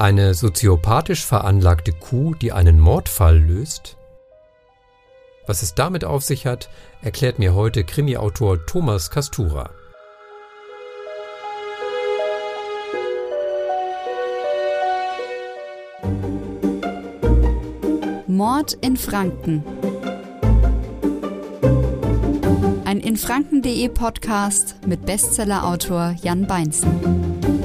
Eine soziopathisch veranlagte Kuh, die einen Mordfall löst? Was es damit auf sich hat, erklärt mir heute Krimi-Autor Thomas Kastura. Mord in Franken. Ein infranken.de Podcast mit Bestsellerautor Jan Beinzen.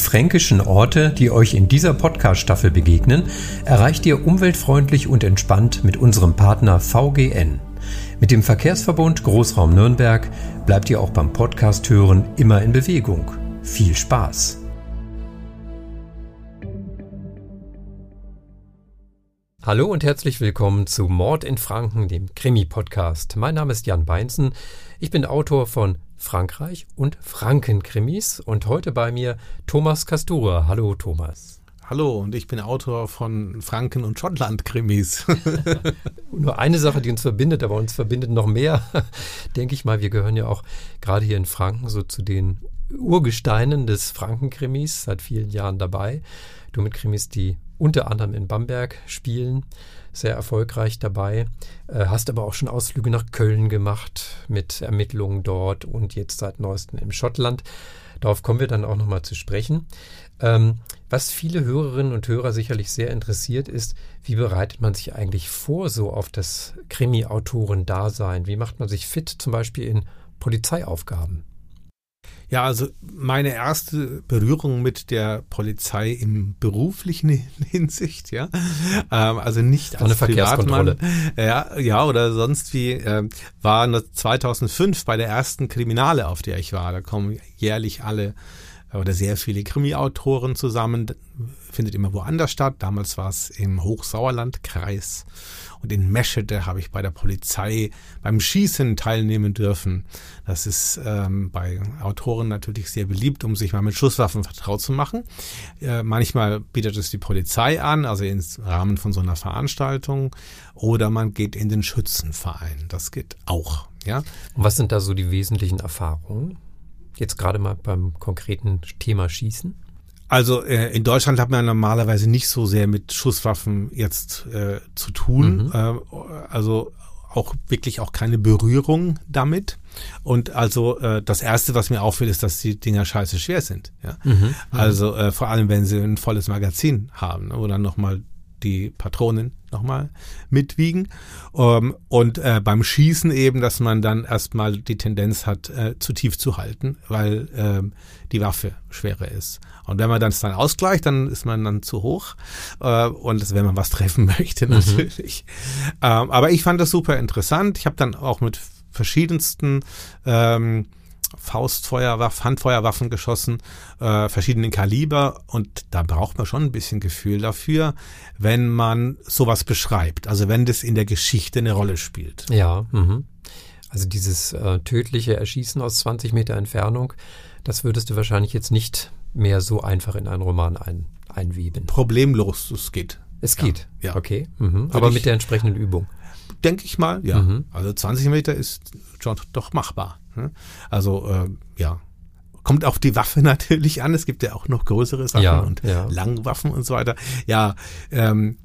Fränkischen Orte, die euch in dieser Podcast-Staffel begegnen, erreicht ihr umweltfreundlich und entspannt mit unserem Partner VGN. Mit dem Verkehrsverbund Großraum Nürnberg bleibt ihr auch beim Podcast hören immer in Bewegung. Viel Spaß! Hallo und herzlich willkommen zu Mord in Franken, dem Krimi-Podcast. Mein Name ist Jan Beinzen. Ich bin Autor von Frankreich und Frankenkrimis und heute bei mir Thomas Kastura. Hallo Thomas. Hallo und ich bin Autor von Franken- und Schottland-Krimis. Nur eine Sache, die uns verbindet, aber uns verbindet noch mehr, denke ich mal. Wir gehören ja auch gerade hier in Franken so zu den Urgesteinen des Frankenkrimis, seit vielen Jahren dabei. Du mit Krimis, die unter anderem in Bamberg spielen sehr erfolgreich dabei. Äh, hast aber auch schon Ausflüge nach Köln gemacht mit Ermittlungen dort und jetzt seit neuestem im Schottland. Darauf kommen wir dann auch nochmal zu sprechen. Ähm, was viele Hörerinnen und Hörer sicherlich sehr interessiert ist, wie bereitet man sich eigentlich vor so auf das Krimi-Autoren-Dasein? Wie macht man sich fit zum Beispiel in Polizeiaufgaben? Ja, also meine erste Berührung mit der Polizei im beruflichen Hinsicht, ja, ähm, also nicht als eine Verkehrskontrolle, ja, ja oder sonst wie, äh, war 2005 bei der ersten Kriminale, auf der ich war. Da kommen jährlich alle oder sehr viele Krimi-Autoren zusammen, findet immer woanders statt. Damals war es im Hochsauerlandkreis und in Meschede habe ich bei der Polizei beim Schießen teilnehmen dürfen. Das ist ähm, bei Autoren natürlich sehr beliebt, um sich mal mit Schusswaffen vertraut zu machen. Äh, manchmal bietet es die Polizei an, also im Rahmen von so einer Veranstaltung, oder man geht in den Schützenverein. Das geht auch. Ja. Was sind da so die wesentlichen Erfahrungen? Jetzt gerade mal beim konkreten Thema Schießen? Also äh, in Deutschland hat man normalerweise nicht so sehr mit Schusswaffen jetzt äh, zu tun. Mhm. Äh, also auch wirklich auch keine Berührung damit. Und also äh, das Erste, was mir auffällt, ist, dass die Dinger scheiße schwer sind. Ja? Mhm. Also äh, vor allem, wenn sie ein volles Magazin haben, ne, wo dann nochmal die Patronen nochmal mitwiegen. Um, ähm, und äh, beim Schießen eben, dass man dann erstmal die Tendenz hat, äh, zu tief zu halten, weil äh, die Waffe schwerer ist. Und wenn man dann dann ausgleicht, dann ist man dann zu hoch. Äh, und das, wenn man was treffen möchte, mhm. natürlich. Mhm. Ähm, aber ich fand das super interessant. Ich habe dann auch mit verschiedensten ähm, Faustfeuerwaffen, Handfeuerwaffen geschossen, äh, verschiedenen Kaliber und da braucht man schon ein bisschen Gefühl dafür, wenn man sowas beschreibt, also wenn das in der Geschichte eine Rolle spielt. Ja, mh. also dieses äh, tödliche Erschießen aus 20 Meter Entfernung, das würdest du wahrscheinlich jetzt nicht mehr so einfach in einen Roman ein, einweben. Problemlos, es geht. Es geht, ja. Okay, mhm. aber mit der entsprechenden Übung. Denke ich mal, ja. Mhm. Also 20 Meter ist schon doch machbar. Ne? Also äh, ja, kommt auf die Waffe natürlich an. Es gibt ja auch noch größere Sachen ja, und ja. Langwaffen und so weiter. Ja, ähm,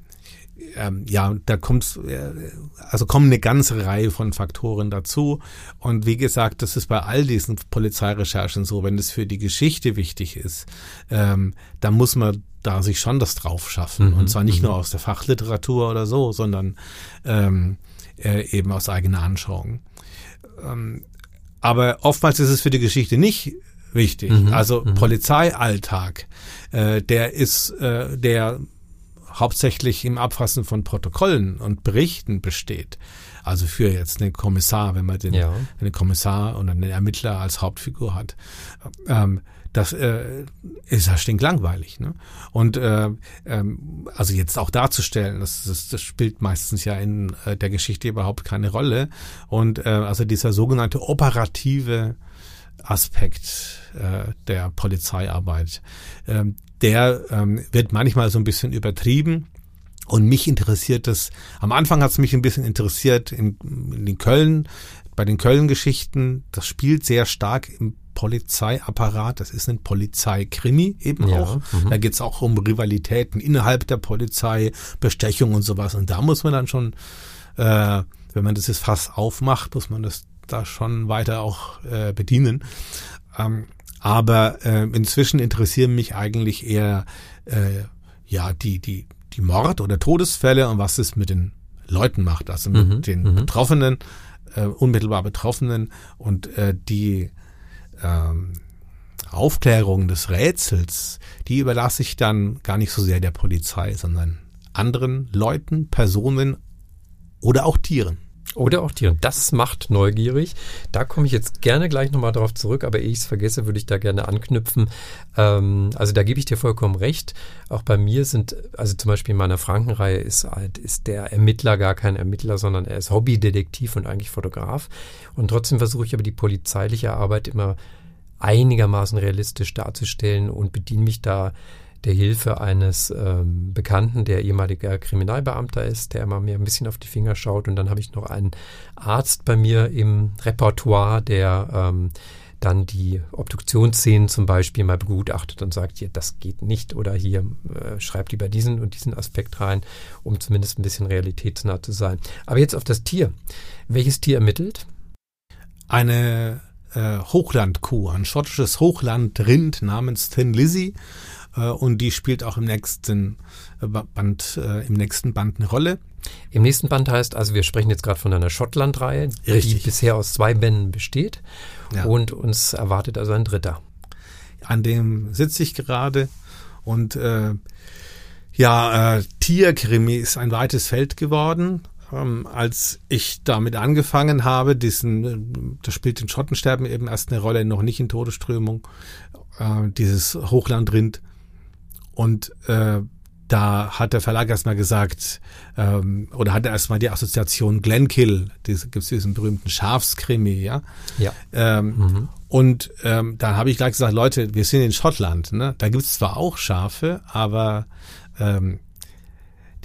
ähm, ja, da kommt, äh, also kommen eine ganze Reihe von Faktoren dazu. Und wie gesagt, das ist bei all diesen Polizeirecherchen so, wenn es für die Geschichte wichtig ist, ähm, dann muss man da sich schon das drauf schaffen. Mhm, und zwar nicht mhm. nur aus der Fachliteratur oder so, sondern ähm, äh, eben aus eigener Anschauung. Ähm, aber oftmals ist es für die Geschichte nicht wichtig. Mhm, also mhm. Polizeialltag, äh, der ist äh, der hauptsächlich im Abfassen von Protokollen und Berichten besteht. Also für jetzt einen Kommissar, wenn man den, ja. einen Kommissar oder einen Ermittler als Hauptfigur hat. Ähm, das äh, ist ja stinklangweilig. Ne? Und äh, ähm, also jetzt auch darzustellen, das, das, das spielt meistens ja in äh, der Geschichte überhaupt keine Rolle. Und äh, also dieser sogenannte operative Aspekt äh, der Polizeiarbeit, ähm, der ähm, wird manchmal so ein bisschen übertrieben. Und mich interessiert es, am Anfang hat es mich ein bisschen interessiert in, in den Köln, bei den Köln-Geschichten, das spielt sehr stark im Polizeiapparat. Das ist ein Polizeikrimi eben ja, auch. Mhm. Da geht's auch um Rivalitäten innerhalb der Polizei, Bestechung und sowas. Und da muss man dann schon, äh, wenn man das jetzt fast aufmacht, muss man das da schon weiter auch äh, bedienen. Ähm, aber äh, inzwischen interessieren mich eigentlich eher äh, ja die die die Mord- oder Todesfälle und was es mit den Leuten macht, also mit mhm, den mhm. Betroffenen, äh, unmittelbar Betroffenen und äh, die ähm, Aufklärung des Rätsels, die überlasse ich dann gar nicht so sehr der Polizei, sondern anderen Leuten, Personen oder auch Tieren. Oder auch Tieren. Das macht neugierig. Da komme ich jetzt gerne gleich nochmal drauf zurück, aber ehe ich es vergesse, würde ich da gerne anknüpfen. Ähm, also da gebe ich dir vollkommen recht. Auch bei mir sind, also zum Beispiel in meiner Frankenreihe ist halt, ist der Ermittler gar kein Ermittler, sondern er ist Hobbydetektiv und eigentlich Fotograf. Und trotzdem versuche ich aber die polizeiliche Arbeit immer einigermaßen realistisch darzustellen und bediene mich da der Hilfe eines ähm, Bekannten, der ehemaliger Kriminalbeamter ist, der immer mir ein bisschen auf die Finger schaut. Und dann habe ich noch einen Arzt bei mir im Repertoire, der ähm, dann die Obduktionsszenen zum Beispiel mal begutachtet und sagt, hier, das geht nicht oder hier äh, schreibt lieber diesen und diesen Aspekt rein, um zumindest ein bisschen realitätsnah zu sein. Aber jetzt auf das Tier. Welches Tier ermittelt? Eine äh, Hochlandkuh, ein schottisches Hochlandrind namens Thin Lizzy und die spielt auch im nächsten äh, Band, äh, im nächsten Band eine Rolle. Im nächsten Band heißt, also wir sprechen jetzt gerade von einer Schottland-Reihe, die bisher aus zwei Bänden besteht ja. und uns erwartet also ein dritter. An dem sitze ich gerade und äh, ja, äh, Tierkrimi ist ein weites Feld geworden. Ähm, als ich damit angefangen habe, diesen, das spielt in Schottensterben eben erst eine Rolle, noch nicht in Todesströmung, äh, dieses Hochlandrind und äh, da hat der Verlag erstmal gesagt, ähm, oder hat er erstmal die Assoziation Glenkill, gibt es diesen berühmten Schafskrimi, ja. Ja. Ähm, mhm. Und ähm, dann habe ich gleich gesagt, Leute, wir sind in Schottland, ne? Da gibt es zwar auch Schafe, aber ähm,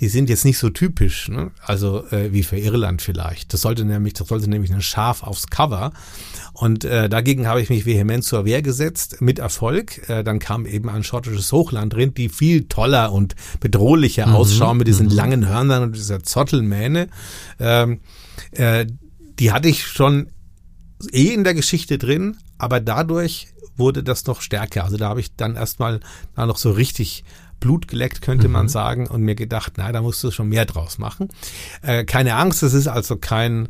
die sind jetzt nicht so typisch, ne? also äh, wie für Irland vielleicht. Das sollte nämlich, das sollte nämlich ein Schaf aufs Cover. Und äh, dagegen habe ich mich vehement zur Wehr gesetzt, mit Erfolg. Äh, dann kam eben ein schottisches Hochlandrind, die viel toller und bedrohlicher mhm. ausschauen mit diesen mhm. langen Hörnern und dieser Zottelmähne. Ähm, äh, die hatte ich schon eh in der Geschichte drin, aber dadurch wurde das noch stärker. Also da habe ich dann erstmal da noch so richtig Blut geleckt, könnte mhm. man sagen, und mir gedacht, na, da musst du schon mehr draus machen. Äh, keine Angst, es ist also kein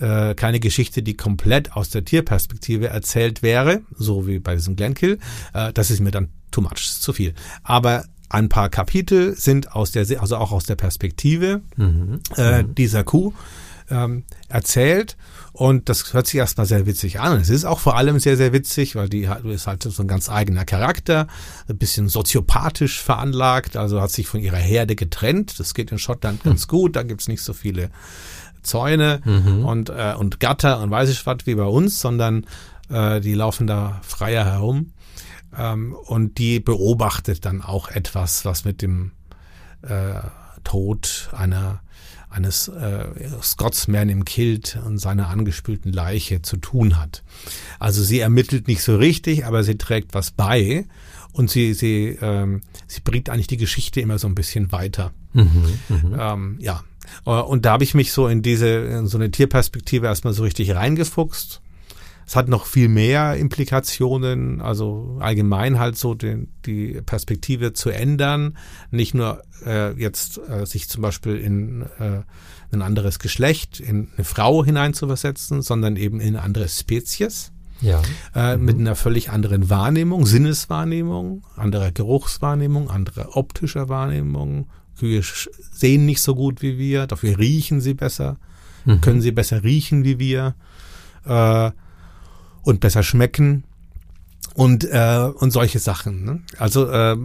äh, keine Geschichte, die komplett aus der Tierperspektive erzählt wäre, so wie bei diesem Glenkill. Äh, das ist mir dann too much, zu viel. Aber ein paar Kapitel sind aus der, also auch aus der Perspektive mhm. Äh, mhm. dieser Kuh ähm, erzählt. Und das hört sich erstmal sehr witzig an. Es ist auch vor allem sehr, sehr witzig, weil die ist halt so ein ganz eigener Charakter, ein bisschen soziopathisch veranlagt, also hat sich von ihrer Herde getrennt. Das geht in Schottland hm. ganz gut, da gibt's nicht so viele Zäune mhm. und, äh, und Gatter und weiß ich was wie bei uns, sondern äh, die laufen da freier herum. Ähm, und die beobachtet dann auch etwas, was mit dem äh, Tod einer eines äh, Scotsman im Kilt und seiner angespülten Leiche zu tun hat. Also sie ermittelt nicht so richtig, aber sie trägt was bei und sie sie ähm, sie bringt eigentlich die Geschichte immer so ein bisschen weiter. Mhm, mh. ähm, ja, äh, und da habe ich mich so in diese in so eine Tierperspektive erstmal so richtig reingefuchst es hat noch viel mehr Implikationen, also allgemein halt so den, die Perspektive zu ändern, nicht nur äh, jetzt äh, sich zum Beispiel in äh, ein anderes Geschlecht, in eine Frau hineinzuversetzen, sondern eben in eine andere Spezies. Ja. Äh, mhm. Mit einer völlig anderen Wahrnehmung, Sinneswahrnehmung, anderer Geruchswahrnehmung, anderer optischer Wahrnehmung. Kühe sehen nicht so gut wie wir, dafür riechen sie besser, mhm. können sie besser riechen wie wir. Äh, und besser schmecken und äh, und solche Sachen. Ne? Also äh,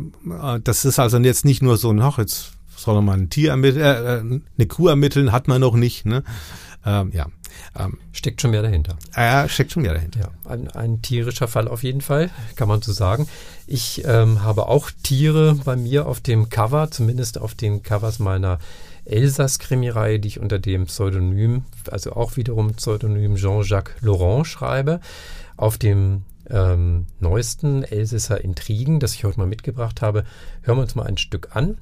das ist also jetzt nicht nur so, ach jetzt soll man ein Tier ermitteln, äh, äh, eine Kuh ermitteln, hat man noch nicht. Ne? Ähm, ja, Ähm, steckt schon mehr dahinter. Ja, steckt schon mehr dahinter. Ja, ein, ein tierischer Fall auf jeden Fall, kann man so sagen. Ich ähm, habe auch Tiere bei mir auf dem Cover, zumindest auf den Covers meiner Elsass-Krimireihe, die ich unter dem Pseudonym, also auch wiederum Pseudonym Jean-Jacques Laurent schreibe. Auf dem ähm, neuesten Elsässer Intrigen, das ich heute mal mitgebracht habe, hören wir uns mal ein Stück an.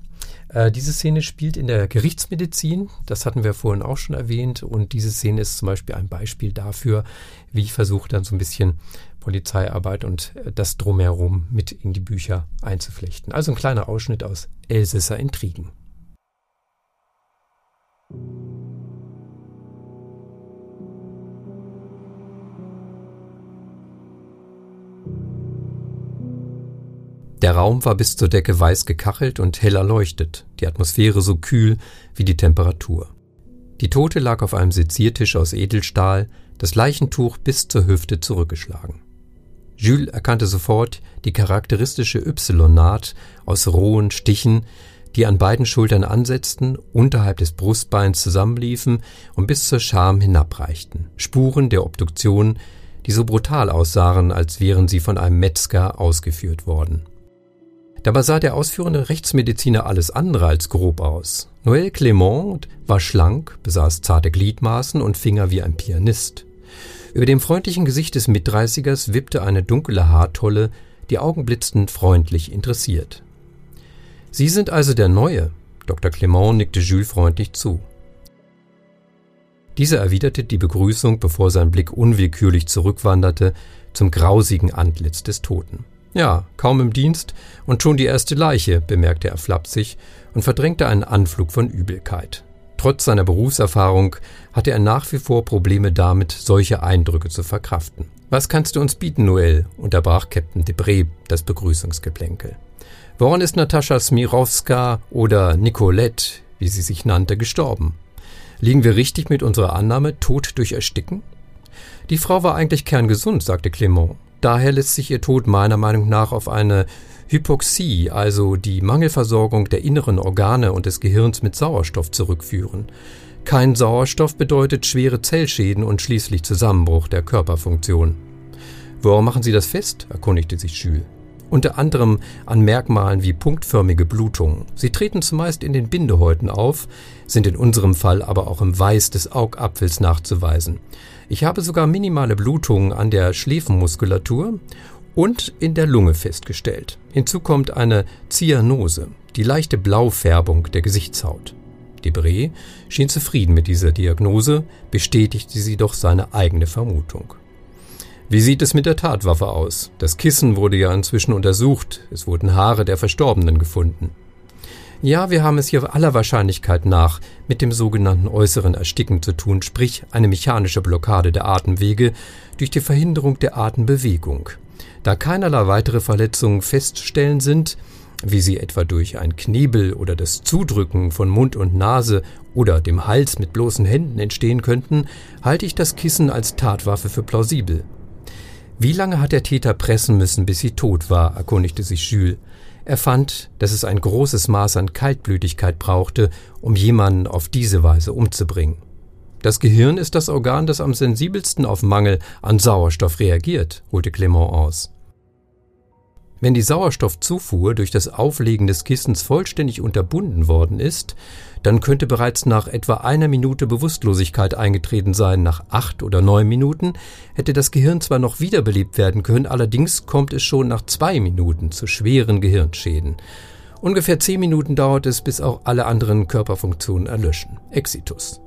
Äh, diese Szene spielt in der Gerichtsmedizin, das hatten wir vorhin auch schon erwähnt, und diese Szene ist zum Beispiel ein Beispiel dafür, wie ich versuche dann so ein bisschen Polizeiarbeit und äh, das drumherum mit in die Bücher einzuflechten. Also ein kleiner Ausschnitt aus Elsässer Intrigen. Der Raum war bis zur Decke weiß gekachelt und hell erleuchtet, die Atmosphäre so kühl wie die Temperatur. Die Tote lag auf einem Seziertisch aus Edelstahl, das Leichentuch bis zur Hüfte zurückgeschlagen. Jules erkannte sofort die charakteristische Y-Naht aus rohen Stichen, die an beiden Schultern ansetzten, unterhalb des Brustbeins zusammenliefen und bis zur Scham hinabreichten. Spuren der Obduktion, die so brutal aussahen, als wären sie von einem Metzger ausgeführt worden. Dabei sah der ausführende Rechtsmediziner alles andere als grob aus. Noël Clément war schlank, besaß zarte Gliedmaßen und Finger wie ein Pianist. Über dem freundlichen Gesicht des Mitdreißigers wippte eine dunkle Haartolle, die Augen blitzten freundlich interessiert. Sie sind also der Neue. Dr. Clement nickte Jules freundlich zu. Dieser erwiderte die Begrüßung, bevor sein Blick unwillkürlich zurückwanderte zum grausigen Antlitz des Toten. Ja, kaum im Dienst und schon die erste Leiche, bemerkte er flapsig und verdrängte einen Anflug von Übelkeit. Trotz seiner Berufserfahrung hatte er nach wie vor Probleme damit, solche Eindrücke zu verkraften. Was kannst du uns bieten, Noel? unterbrach Captain Debré das Begrüßungsgeplänkel. Woran ist Natascha Smirowska oder Nicolette, wie sie sich nannte, gestorben? Liegen wir richtig mit unserer Annahme, tot durch Ersticken? Die Frau war eigentlich kerngesund, sagte Clement. Daher lässt sich ihr Tod meiner Meinung nach auf eine Hypoxie, also die Mangelversorgung der inneren Organe und des Gehirns mit Sauerstoff zurückführen. Kein Sauerstoff bedeutet schwere Zellschäden und schließlich Zusammenbruch der Körperfunktion. Worauf machen Sie das fest? erkundigte sich Jules unter anderem an Merkmalen wie punktförmige Blutungen. Sie treten zumeist in den Bindehäuten auf, sind in unserem Fall aber auch im Weiß des Augapfels nachzuweisen. Ich habe sogar minimale Blutungen an der Schläfenmuskulatur und in der Lunge festgestellt. Hinzu kommt eine Zyanose, die leichte Blaufärbung der Gesichtshaut. Debré schien zufrieden mit dieser Diagnose, bestätigte sie doch seine eigene Vermutung. Wie sieht es mit der Tatwaffe aus? Das Kissen wurde ja inzwischen untersucht. Es wurden Haare der Verstorbenen gefunden. Ja, wir haben es hier aller Wahrscheinlichkeit nach mit dem sogenannten äußeren Ersticken zu tun, sprich eine mechanische Blockade der Atemwege durch die Verhinderung der Atembewegung. Da keinerlei weitere Verletzungen festzustellen sind, wie sie etwa durch ein Knebel oder das Zudrücken von Mund und Nase oder dem Hals mit bloßen Händen entstehen könnten, halte ich das Kissen als Tatwaffe für plausibel. Wie lange hat der Täter pressen müssen, bis sie tot war, erkundigte sich Jules. Er fand, dass es ein großes Maß an Kaltblütigkeit brauchte, um jemanden auf diese Weise umzubringen. Das Gehirn ist das Organ, das am sensibelsten auf Mangel an Sauerstoff reagiert, holte Clement aus. Wenn die Sauerstoffzufuhr durch das Auflegen des Kissens vollständig unterbunden worden ist, dann könnte bereits nach etwa einer Minute Bewusstlosigkeit eingetreten sein. Nach acht oder neun Minuten hätte das Gehirn zwar noch wiederbelebt werden können, allerdings kommt es schon nach zwei Minuten zu schweren Gehirnschäden. Ungefähr zehn Minuten dauert es, bis auch alle anderen Körperfunktionen erlöschen. Exitus.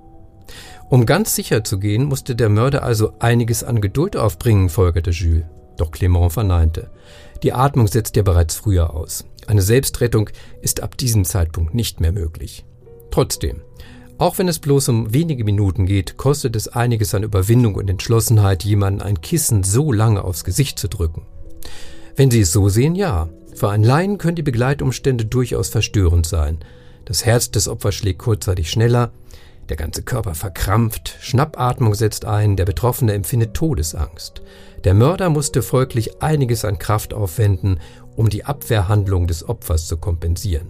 Um ganz sicher zu gehen, musste der Mörder also einiges an Geduld aufbringen, folgerte Jules. Doch Clement verneinte. Die Atmung setzt ja bereits früher aus. Eine Selbstrettung ist ab diesem Zeitpunkt nicht mehr möglich. Trotzdem, auch wenn es bloß um wenige Minuten geht, kostet es einiges an Überwindung und Entschlossenheit, jemanden ein Kissen so lange aufs Gesicht zu drücken. Wenn Sie es so sehen, ja. Für einen Laien können die Begleitumstände durchaus verstörend sein. Das Herz des Opfers schlägt kurzzeitig schneller, der ganze Körper verkrampft, Schnappatmung setzt ein, der Betroffene empfindet Todesangst. Der Mörder musste folglich einiges an Kraft aufwenden, um die Abwehrhandlung des Opfers zu kompensieren.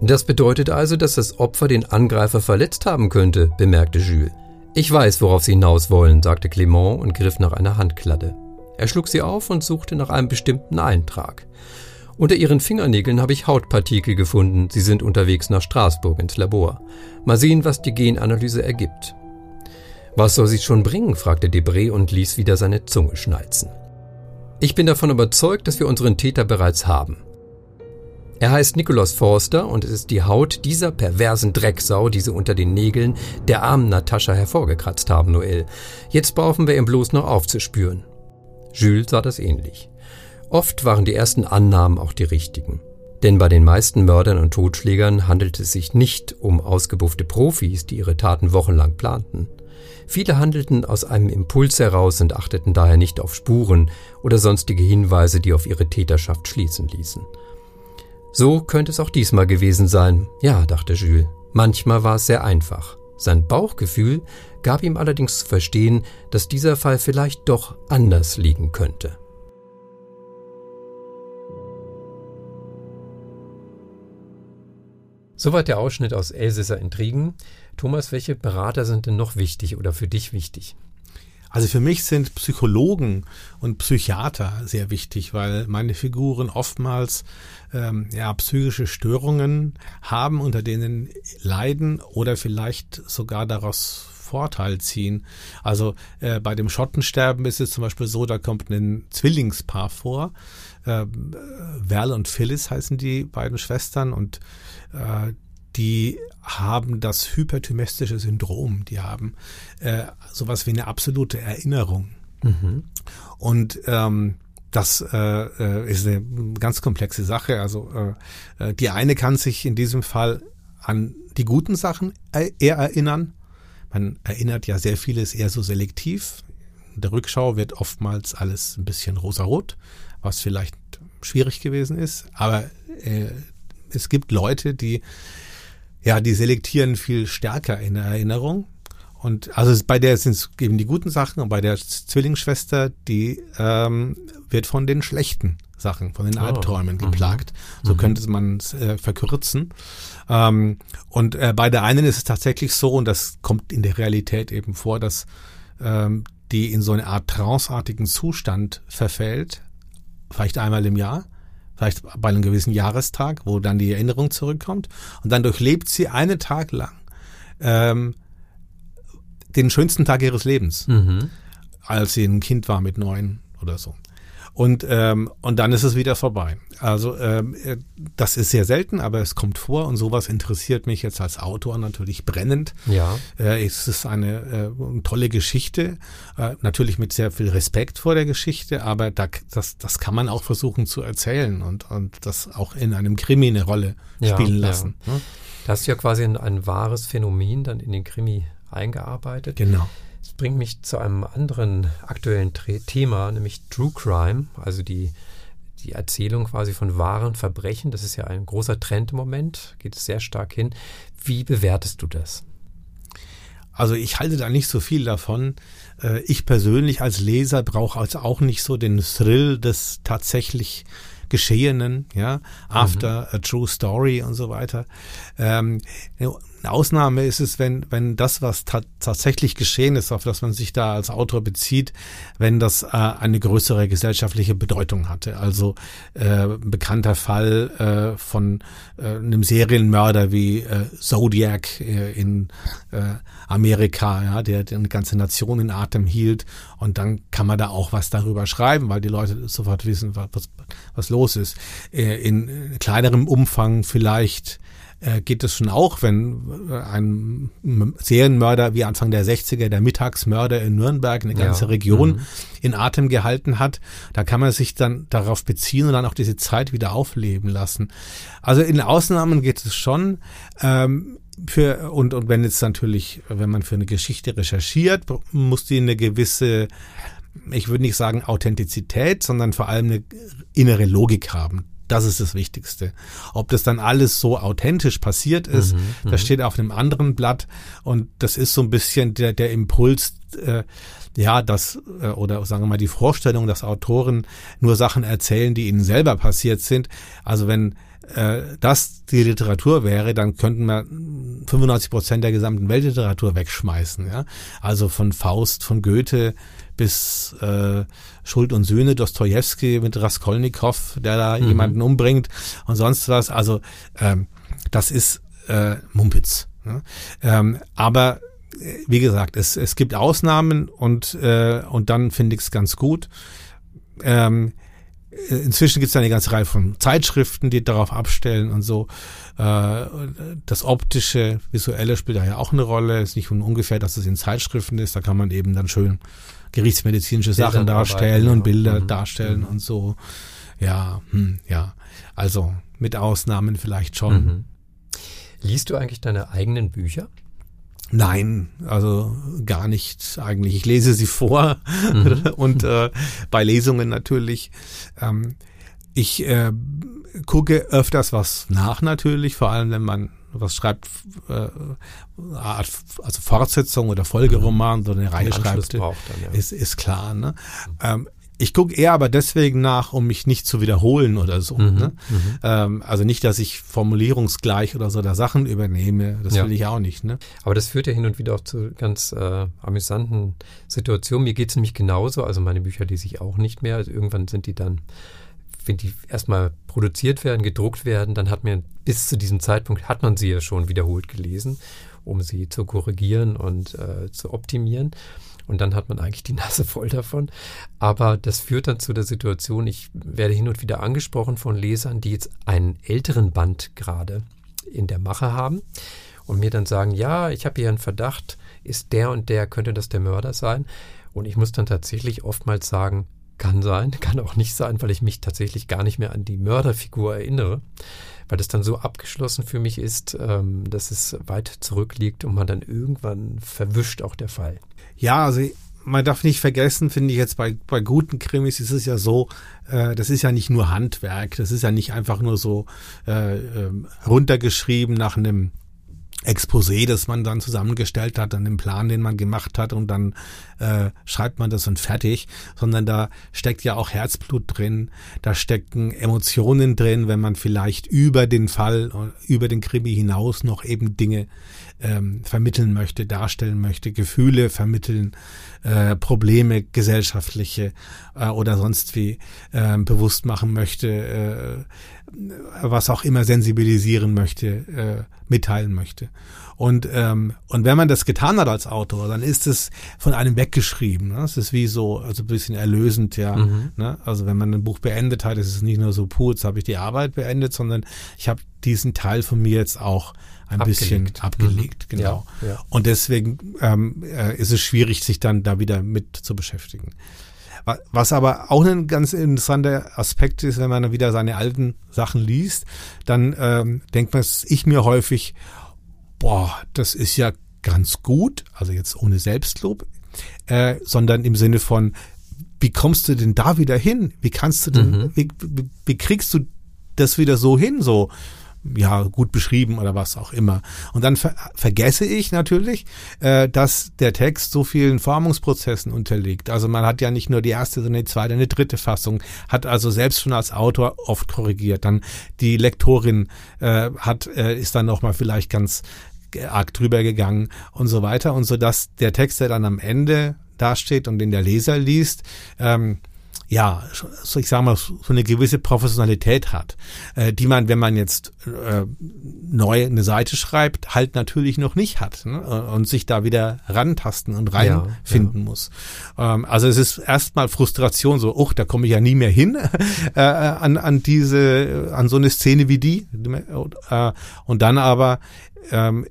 Das bedeutet also, dass das Opfer den Angreifer verletzt haben könnte, bemerkte Jules. Ich weiß, worauf Sie hinaus wollen, sagte Clement und griff nach einer Handkladde. Er schlug sie auf und suchte nach einem bestimmten Eintrag. Unter Ihren Fingernägeln habe ich Hautpartikel gefunden. Sie sind unterwegs nach Straßburg ins Labor. Mal sehen, was die Genanalyse ergibt. Was soll sie schon bringen? fragte Debré und ließ wieder seine Zunge schnalzen. Ich bin davon überzeugt, dass wir unseren Täter bereits haben. Er heißt Nikolaus Forster und es ist die Haut dieser perversen Drecksau, die sie unter den Nägeln der armen Natascha hervorgekratzt haben, Noel. Jetzt brauchen wir ihn bloß noch aufzuspüren. Jules sah das ähnlich. Oft waren die ersten Annahmen auch die richtigen. Denn bei den meisten Mördern und Totschlägern handelt es sich nicht um ausgebuffte Profis, die ihre Taten wochenlang planten. Viele handelten aus einem Impuls heraus und achteten daher nicht auf Spuren oder sonstige Hinweise, die auf ihre Täterschaft schließen ließen. So könnte es auch diesmal gewesen sein. Ja, dachte Jules. Manchmal war es sehr einfach. Sein Bauchgefühl gab ihm allerdings zu verstehen, dass dieser Fall vielleicht doch anders liegen könnte. Soweit der Ausschnitt aus Elsässer Intrigen. Thomas, welche Berater sind denn noch wichtig oder für dich wichtig? Also für mich sind Psychologen und Psychiater sehr wichtig, weil meine Figuren oftmals ähm, ja, psychische Störungen haben, unter denen leiden oder vielleicht sogar daraus Vorteil ziehen. Also äh, bei dem Schottensterben ist es zum Beispiel so, da kommt ein Zwillingspaar vor. Äh, Val und Phyllis heißen die beiden Schwestern und die haben das hyperthymistische Syndrom, die haben äh, sowas wie eine absolute Erinnerung. Mhm. Und ähm, das äh, äh, ist eine ganz komplexe Sache. Also äh, äh, die eine kann sich in diesem Fall an die guten Sachen eher erinnern. Man erinnert ja sehr vieles eher so selektiv. In der Rückschau wird oftmals alles ein bisschen rosarot, was vielleicht schwierig gewesen ist. Aber äh, es gibt Leute, die ja, die selektieren viel stärker in der Erinnerung. Und also bei der sind es eben die guten Sachen und bei der Zwillingsschwester, die ähm, wird von den schlechten Sachen, von den oh. Albträumen mhm. geplagt. Mhm. So könnte man es äh, verkürzen. Ähm, und äh, bei der einen ist es tatsächlich so, und das kommt in der Realität eben vor, dass ähm, die in so eine Art tranceartigen Zustand verfällt, vielleicht einmal im Jahr vielleicht bei einem gewissen Jahrestag, wo dann die Erinnerung zurückkommt. Und dann durchlebt sie einen Tag lang ähm, den schönsten Tag ihres Lebens, mhm. als sie ein Kind war mit neun oder so. Und, ähm, und dann ist es wieder vorbei. Also ähm, äh, das ist sehr selten, aber es kommt vor und sowas interessiert mich jetzt als Autor natürlich brennend. Ja. Äh, es ist eine, äh, tolle Geschichte, äh, natürlich mit sehr viel Respekt vor der Geschichte, aber da, das, das kann man auch versuchen zu erzählen und, und das auch in einem Krimi eine Rolle spielen ja, lassen. Ja. Ne? Da hast du ja quasi ein, ein wahres Phänomen dann in den Krimi eingearbeitet. Genau. Das bringt mich zu einem anderen aktuellen Thema, nämlich True Crime, also die, die Erzählung quasi von wahren Verbrechen. Das ist ja ein großer Trend im Moment, geht es sehr stark hin. Wie bewertest du das? Also ich halte da nicht so viel davon. Äh, ich persönlich als Leser brauche also auch nicht so den Thrill des tatsächlich Geschehenen, ja, after mhm. a true story und so weiter. Ähm, eine Ausnahme ist es, wenn, wenn das, was ta tatsächlich geschehen ist, auf das man sich da als Autor bezieht, wenn das äh, eine größere gesellschaftliche Bedeutung hatte. Also äh, bekannter Fall äh, von äh, einem Serienmörder wie äh, Zodiac äh, in äh, Amerika, ja, der, eine ganze Nation in Atem hielt. Und dann kann man da auch was darüber schreiben, weil die Leute sofort wissen, was, was los ist. Äh, in kleinerem Umfang vielleicht äh, geht es schon auch, wenn äh, ein Serienmörder wie Anfang der 60er, der Mittagsmörder in Nürnberg eine ganze ja. Region mhm. in Atem gehalten hat. Da kann man sich dann darauf beziehen und dann auch diese Zeit wieder aufleben lassen. Also in Ausnahmen geht es schon. Ähm, für, und, und wenn jetzt natürlich, wenn man für eine Geschichte recherchiert, muss die eine gewisse ich würde nicht sagen Authentizität, sondern vor allem eine innere Logik haben. Das ist das Wichtigste. Ob das dann alles so authentisch passiert ist, mhm, das mhm. steht auf einem anderen Blatt und das ist so ein bisschen der, der Impuls, äh, ja, das, äh, oder sagen wir mal die Vorstellung, dass Autoren nur Sachen erzählen, die ihnen selber passiert sind. Also wenn äh, das die Literatur wäre, dann könnten wir 95 Prozent der gesamten Weltliteratur wegschmeißen. Ja? Also von Faust, von Goethe bis äh, Schuld und Söhne, Dostoevsky mit Raskolnikow, der da mhm. jemanden umbringt und sonst was. Also ähm, das ist äh, Mumpitz. Ne? Ähm, aber äh, wie gesagt, es, es gibt Ausnahmen und, äh, und dann finde ich es ganz gut. Ähm, inzwischen gibt es eine ganze Reihe von Zeitschriften, die darauf abstellen und so. Äh, das optische, visuelle spielt da ja auch eine Rolle. Es ist nicht ungefähr, dass es in Zeitschriften ist. Da kann man eben dann schön gerichtsmedizinische Bilder Sachen darstellen und Bilder mhm. darstellen mhm. und so. Ja, hm, ja. Also mit Ausnahmen vielleicht schon. Mhm. Liest du eigentlich deine eigenen Bücher? Nein, also gar nicht eigentlich. Ich lese sie vor mhm. und äh, bei Lesungen natürlich. Ähm, ich äh, gucke öfters was nach natürlich, vor allem wenn man was schreibt, äh, also Fortsetzung oder Folgeroman, so eine Reihe schreibt, dann, ja. ist, ist klar. Ne? Mhm. Ähm, ich gucke eher aber deswegen nach, um mich nicht zu wiederholen oder so. Mhm, ne? Mhm. Ähm, also nicht, dass ich formulierungsgleich oder so da Sachen übernehme. Das ja. will ich auch nicht. Ne? Aber das führt ja hin und wieder auch zu ganz äh, amüsanten Situationen. Mir geht es nämlich genauso. Also meine Bücher lese ich auch nicht mehr. Also irgendwann sind die dann wenn die erstmal produziert werden, gedruckt werden, dann hat man bis zu diesem Zeitpunkt hat man sie ja schon wiederholt gelesen, um sie zu korrigieren und äh, zu optimieren und dann hat man eigentlich die Nase voll davon. Aber das führt dann zu der Situation, ich werde hin und wieder angesprochen von Lesern, die jetzt einen älteren Band gerade in der Mache haben und mir dann sagen, ja, ich habe hier einen Verdacht, ist der und der, könnte das der Mörder sein? Und ich muss dann tatsächlich oftmals sagen, kann sein, kann auch nicht sein, weil ich mich tatsächlich gar nicht mehr an die Mörderfigur erinnere, weil das dann so abgeschlossen für mich ist, ähm, dass es weit zurückliegt und man dann irgendwann verwischt auch der Fall. Ja, also man darf nicht vergessen, finde ich jetzt bei, bei guten Krimis ist es ja so, äh, das ist ja nicht nur Handwerk, das ist ja nicht einfach nur so äh, äh, runtergeschrieben nach einem Exposé, das man dann zusammengestellt hat, an dem Plan, den man gemacht hat und dann äh, schreibt man das und fertig, sondern da steckt ja auch Herzblut drin, da stecken Emotionen drin, wenn man vielleicht über den Fall, über den Krimi hinaus noch eben Dinge ähm, vermitteln möchte, darstellen möchte, Gefühle vermitteln, äh, Probleme gesellschaftliche äh, oder sonst wie äh, bewusst machen möchte, äh, was auch immer sensibilisieren möchte, äh, mitteilen möchte. Und, ähm, und wenn man das getan hat als Autor, dann ist es von einem weggeschrieben. Ne? Es ist wie so, also ein bisschen erlösend, ja. Mhm. Ne? Also wenn man ein Buch beendet hat, ist es nicht nur so, puh, jetzt habe ich die Arbeit beendet, sondern ich habe diesen Teil von mir jetzt auch ein abgelegt. bisschen abgelegt, mhm. genau. Ja, ja. Und deswegen ähm, äh, ist es schwierig, sich dann da wieder mit zu beschäftigen. Was aber auch ein ganz interessanter Aspekt ist, wenn man wieder seine alten Sachen liest, dann ähm, denkt man, ich mir häufig, boah, das ist ja ganz gut, also jetzt ohne Selbstlob, äh, sondern im Sinne von, wie kommst du denn da wieder hin? Wie kannst du denn, mhm. wie, wie, wie kriegst du das wieder so hin, so ja gut beschrieben oder was auch immer. Und dann ver vergesse ich natürlich, äh, dass der Text so vielen Formungsprozessen unterliegt. Also man hat ja nicht nur die erste, sondern die zweite, eine dritte Fassung, hat also selbst schon als Autor oft korrigiert. Dann die Lektorin äh, hat äh, ist dann noch mal vielleicht ganz arg drüber gegangen und so weiter und so dass der Text, der dann am Ende dasteht und den der Leser liest, ähm, ja, so ich sage mal, so eine gewisse Professionalität hat, äh, die man, wenn man jetzt äh, neu eine Seite schreibt, halt natürlich noch nicht hat ne? und sich da wieder rantasten und reinfinden ja, ja. muss. Ähm, also es ist erstmal Frustration, so, uch, da komme ich ja nie mehr hin äh, an, an diese, an so eine Szene wie die. Äh, und dann aber ähm,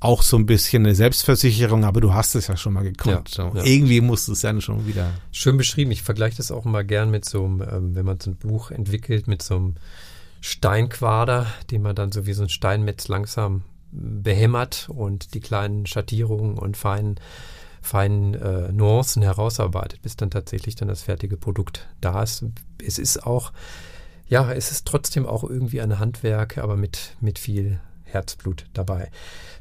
auch so ein bisschen eine Selbstversicherung, aber du hast es ja schon mal gekonnt. Ja, ja. Irgendwie musst du es dann schon wieder. Schön beschrieben. Ich vergleiche das auch immer gern mit so einem, ähm, wenn man so ein Buch entwickelt, mit so einem Steinquader, den man dann so wie so ein Steinmetz langsam behämmert und die kleinen Schattierungen und feinen, feinen äh, Nuancen herausarbeitet, bis dann tatsächlich dann das fertige Produkt da ist. Es ist auch, ja, es ist trotzdem auch irgendwie ein Handwerk, aber mit, mit viel Herzblut dabei.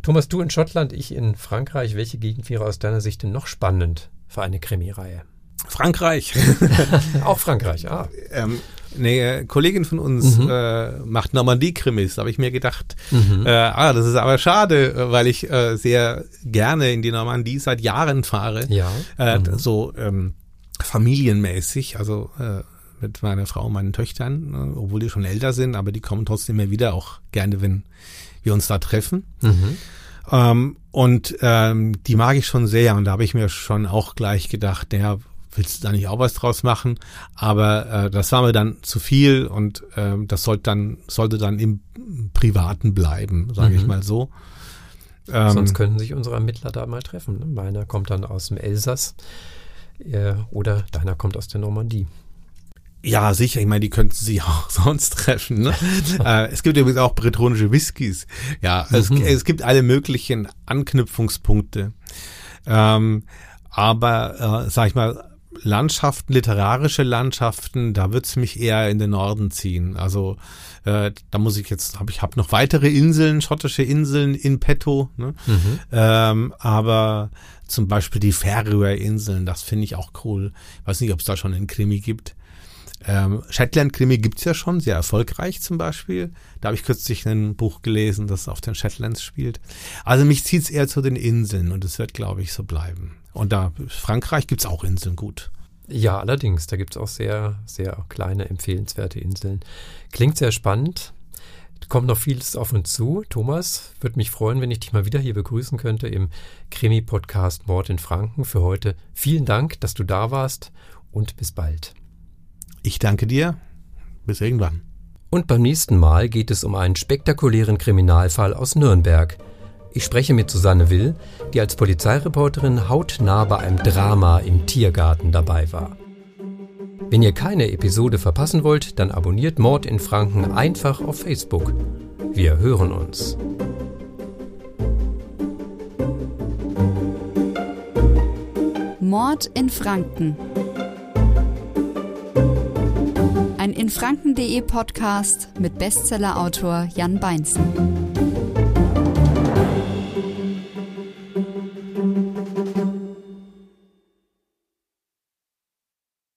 Thomas, du in Schottland, ich in Frankreich. Welche Gegend wäre aus deiner Sicht denn noch spannend für eine Krimireihe? Frankreich. Auch Frankreich, ah. Ähm, Nee, Kollegin von uns mhm. äh, macht Normandie-Krimis. Da habe ich mir gedacht, mhm. äh, ah, das ist aber schade, weil ich äh, sehr gerne in die Normandie seit Jahren fahre. Ja. Äh, mhm. So ähm, familienmäßig, also äh, mit meiner Frau und meinen Töchtern, äh, obwohl die schon älter sind, aber die kommen trotzdem immer wieder, auch gerne, wenn wir uns da treffen. Mhm. Ähm, und ähm, die mag ich schon sehr und da habe ich mir schon auch gleich gedacht, naja, willst du da nicht auch was draus machen? Aber äh, das war mir dann zu viel und äh, das sollte dann, sollte dann im Privaten bleiben, sage mhm. ich mal so. Ähm, Sonst könnten sich unsere Ermittler da mal treffen. Ne? Meiner kommt dann aus dem Elsass äh, oder deiner kommt aus der Normandie. Ja, sicher. Ich meine, die könnten sich auch sonst treffen. Ne? äh, es gibt übrigens auch bretonische Whiskys. Ja, mhm. es, es, gibt alle möglichen Anknüpfungspunkte. Ähm, aber, äh, sag ich mal, Landschaften, literarische Landschaften, da wird's mich eher in den Norden ziehen. Also äh, da muss ich jetzt, habe ich habe noch weitere Inseln, schottische Inseln in petto. Ne? Mhm. Ähm, aber zum Beispiel die Färöer-Inseln, das finde ich auch cool. Ich weiß nicht, ob es da schon einen Krimi gibt. Ähm, Shetland-Krimi gibt's ja schon, sehr erfolgreich zum Beispiel. Da habe ich kürzlich ein Buch gelesen, das auf den Shetlands spielt. Also mich zieht's eher zu den Inseln und es wird, glaube ich, so bleiben. Und da Frankreich gibt's auch Inseln gut. Ja, allerdings, da gibt's auch sehr, sehr kleine, empfehlenswerte Inseln. Klingt sehr spannend. Kommt noch vieles auf uns zu. Thomas, würde mich freuen, wenn ich dich mal wieder hier begrüßen könnte im Krimi-Podcast Mord in Franken. Für heute vielen Dank, dass du da warst und bis bald. Ich danke dir. Bis irgendwann. Und beim nächsten Mal geht es um einen spektakulären Kriminalfall aus Nürnberg. Ich spreche mit Susanne Will, die als Polizeireporterin hautnah bei einem Drama im Tiergarten dabei war. Wenn ihr keine Episode verpassen wollt, dann abonniert Mord in Franken einfach auf Facebook. Wir hören uns. Mord in Franken ein in Franken.de Podcast mit Bestsellerautor Jan Beinzen.